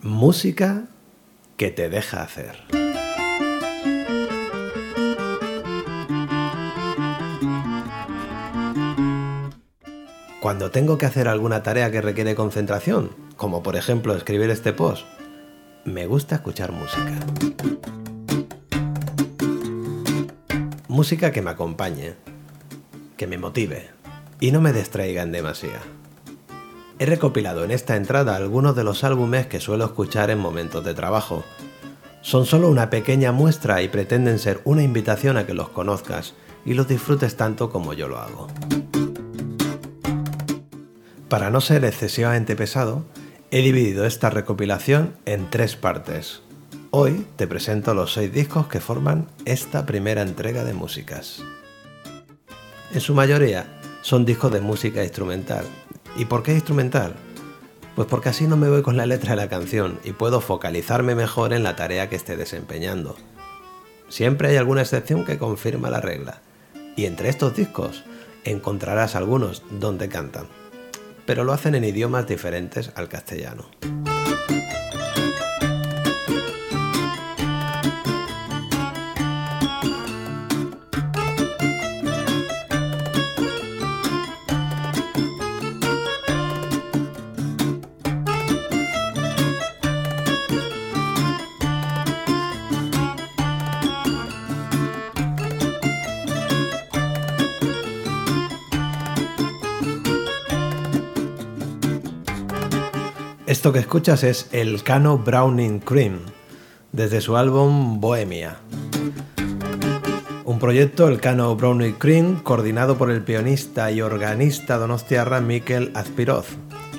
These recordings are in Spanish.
Música que te deja hacer. Cuando tengo que hacer alguna tarea que requiere concentración, como por ejemplo escribir este post, me gusta escuchar música. Música que me acompañe, que me motive y no me distraiga en demasía. He recopilado en esta entrada algunos de los álbumes que suelo escuchar en momentos de trabajo. Son solo una pequeña muestra y pretenden ser una invitación a que los conozcas y los disfrutes tanto como yo lo hago. Para no ser excesivamente pesado, he dividido esta recopilación en tres partes. Hoy te presento los seis discos que forman esta primera entrega de músicas. En su mayoría son discos de música instrumental. ¿Y por qué instrumental? Pues porque así no me voy con la letra de la canción y puedo focalizarme mejor en la tarea que esté desempeñando. Siempre hay alguna excepción que confirma la regla, y entre estos discos encontrarás algunos donde cantan pero lo hacen en idiomas diferentes al castellano. Esto que escuchas es el Cano Browning Cream, desde su álbum Bohemia. Un proyecto, el Cano Browning Cream, coordinado por el pianista y organista donostiarra Mikel Azpiroz.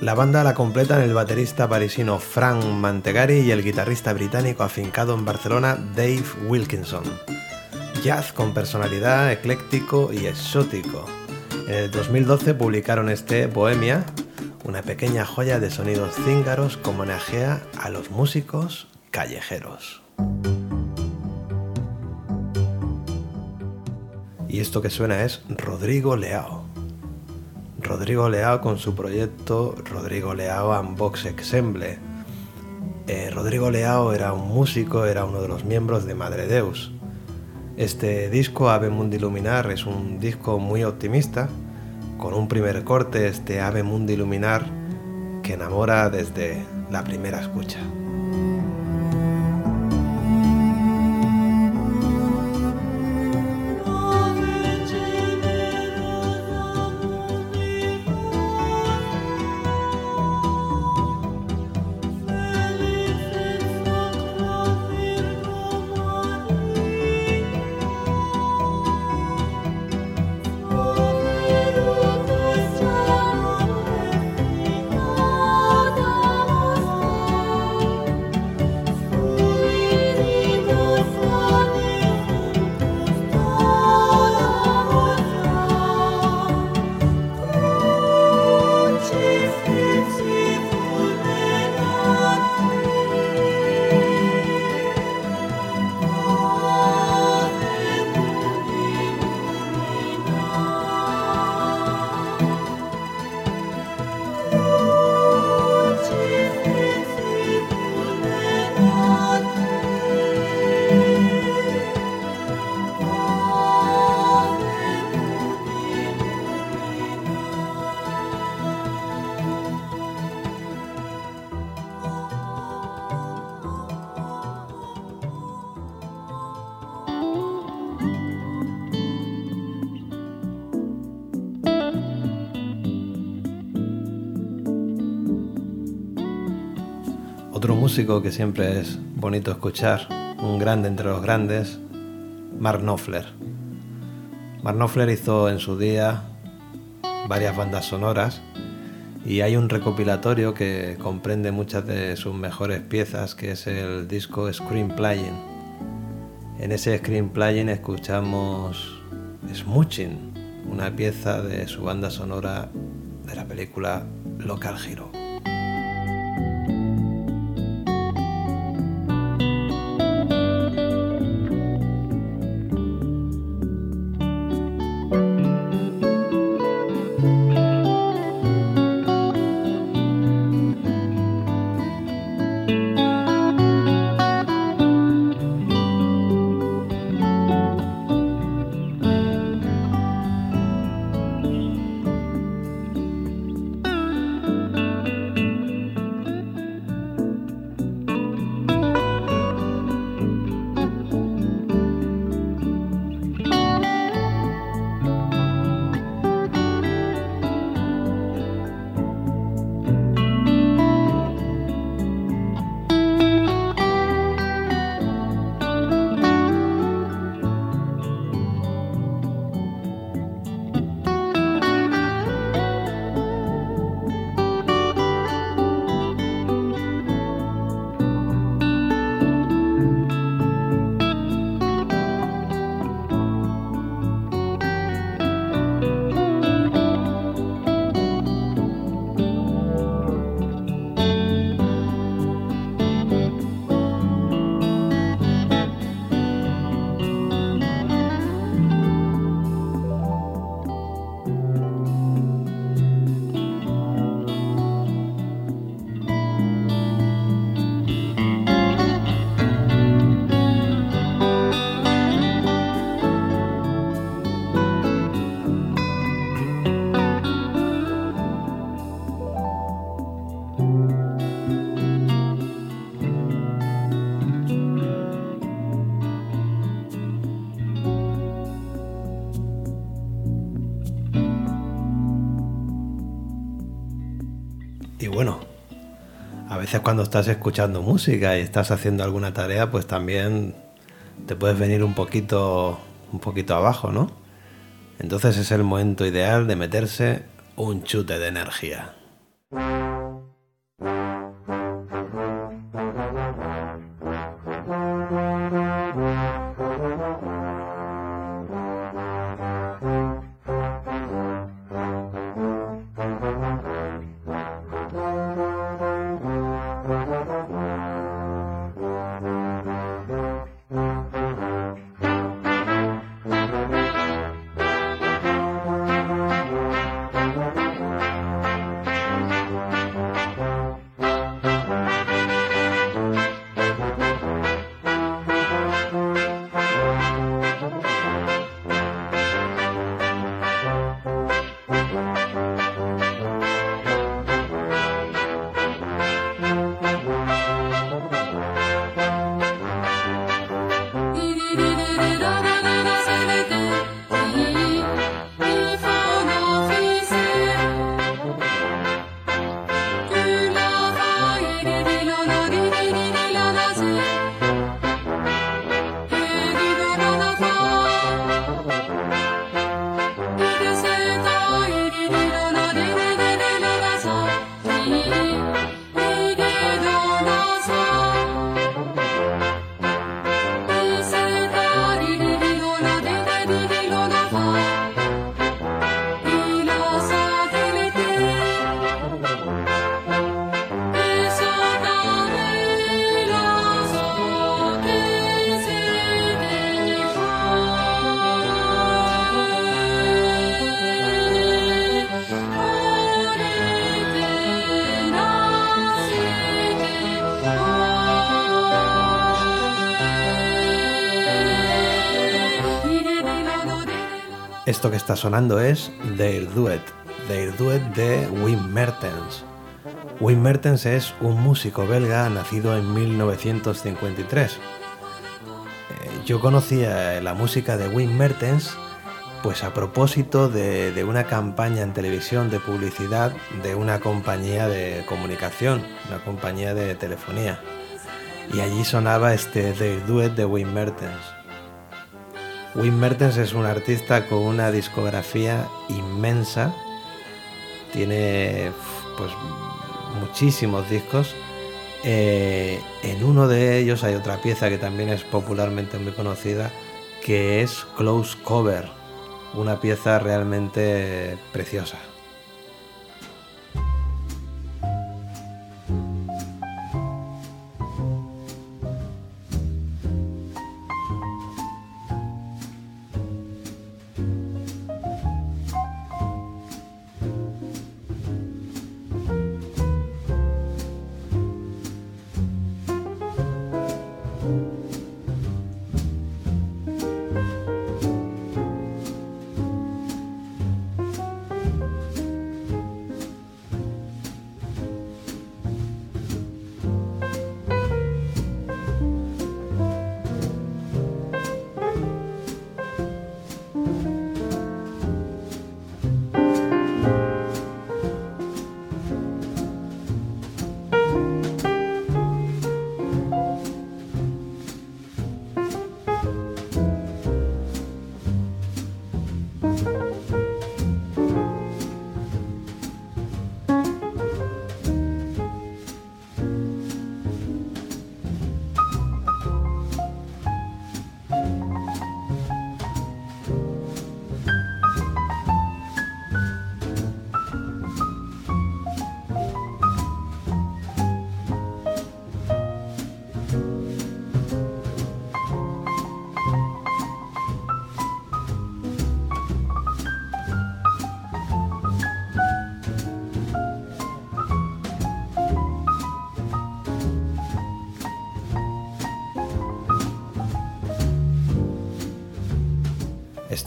La banda la completan el baterista parisino Frank Mantegari y el guitarrista británico afincado en Barcelona Dave Wilkinson. Jazz con personalidad, ecléctico y exótico. En el 2012 publicaron este Bohemia, una pequeña joya de sonidos cíngaros que homenajea a los músicos callejeros. Y esto que suena es Rodrigo Leao. Rodrigo Leao con su proyecto Rodrigo Leao Unbox Ensemble. Eh, Rodrigo Leao era un músico, era uno de los miembros de Madre Deus. Este disco, Ave Mundi Luminar, es un disco muy optimista con un primer corte este Ave Mundi Luminar que enamora desde la primera escucha. Que siempre es bonito escuchar, un grande entre los grandes, Mark Knopfler. Mark Knopfler hizo en su día varias bandas sonoras y hay un recopilatorio que comprende muchas de sus mejores piezas, que es el disco Screen Playing. En ese Screen escuchamos Smooching, una pieza de su banda sonora de la película Local Hero. Bueno, a veces cuando estás escuchando música y estás haciendo alguna tarea, pues también te puedes venir un poquito, un poquito abajo, ¿no? Entonces es el momento ideal de meterse un chute de energía. Esto que está sonando es Their Duet, Their Duet de Wim Mertens. Wim Mertens es un músico belga nacido en 1953. Eh, yo conocía la música de Wim Mertens pues a propósito de, una campaña en televisión de publicidad de una compañía de comunicación, una compañía de telefonía. Y allí sonaba este Their Duet de Wim Mertens. Wim Mertens es un artista con una discografía inmensa. Tiene pues muchísimos discos. Eh, en uno de ellos hay otra pieza que también es popularmente muy conocida, que es Close Cover, una pieza realmente preciosa.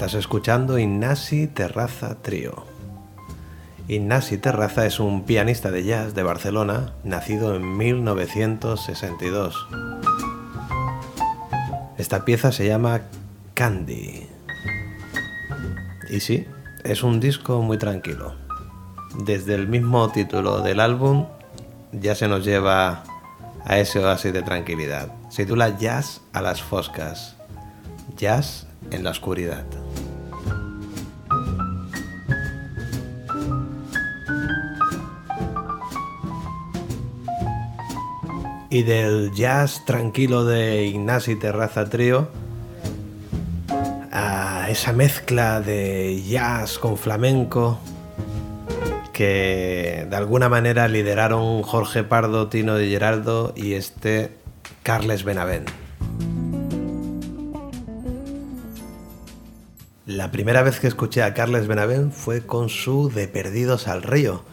Estás escuchando Ignasi Terraza Trio. Ignasi Terraza es un pianista de jazz de Barcelona, nacido en 1962. Esta pieza se llama Candy. Y sí, es un disco muy tranquilo. Desde el mismo título del álbum ya se nos lleva a ese oasis de tranquilidad. Se titula Jazz a las foscas. Jazz en la oscuridad. Y del jazz tranquilo de Ignasi Terraza Trío a esa mezcla de jazz con flamenco que de alguna manera lideraron Jorge Pardo, Tino de Geraldo y este Carles Benavent. La primera vez que escuché a Carles Benavent fue con su De Perdidos al Río,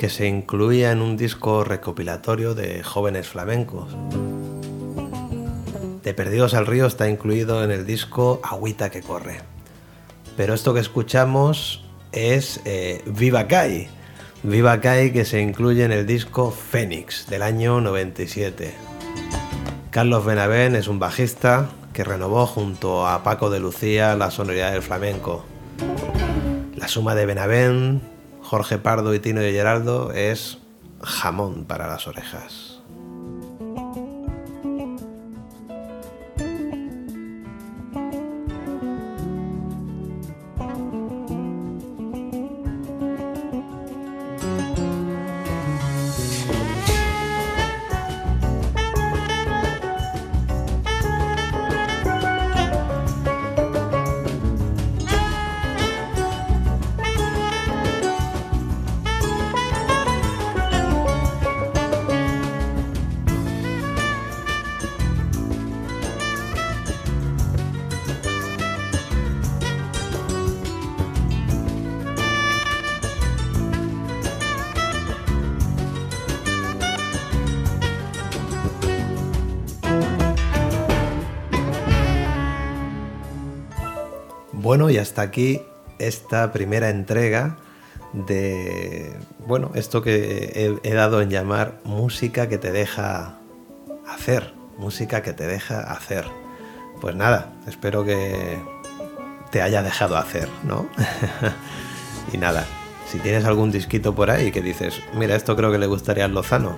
que se incluía en un disco recopilatorio de jóvenes flamencos. De Perdidos al Río está incluido en el disco Agüita que corre. Pero esto que escuchamos es eh, Viva Kai, Viva Kai que se incluye en el disco Fénix del año 97. Carlos Benavent es un bajista que renovó junto a Paco de Lucía la sonoridad del flamenco. La suma de Benavent, Jorge Pardo y Tino de Geraldo es jamón para las orejas. Bueno, y hasta aquí esta primera entrega de, bueno, esto que he, dado en llamar música que te deja hacer, música que te deja hacer. Pues nada, espero que te haya dejado hacer, ¿no? y nada, si tienes algún disquito por ahí que dices, mira, esto creo que le gustaría al Lozano,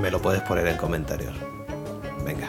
me lo puedes poner en comentarios. Venga.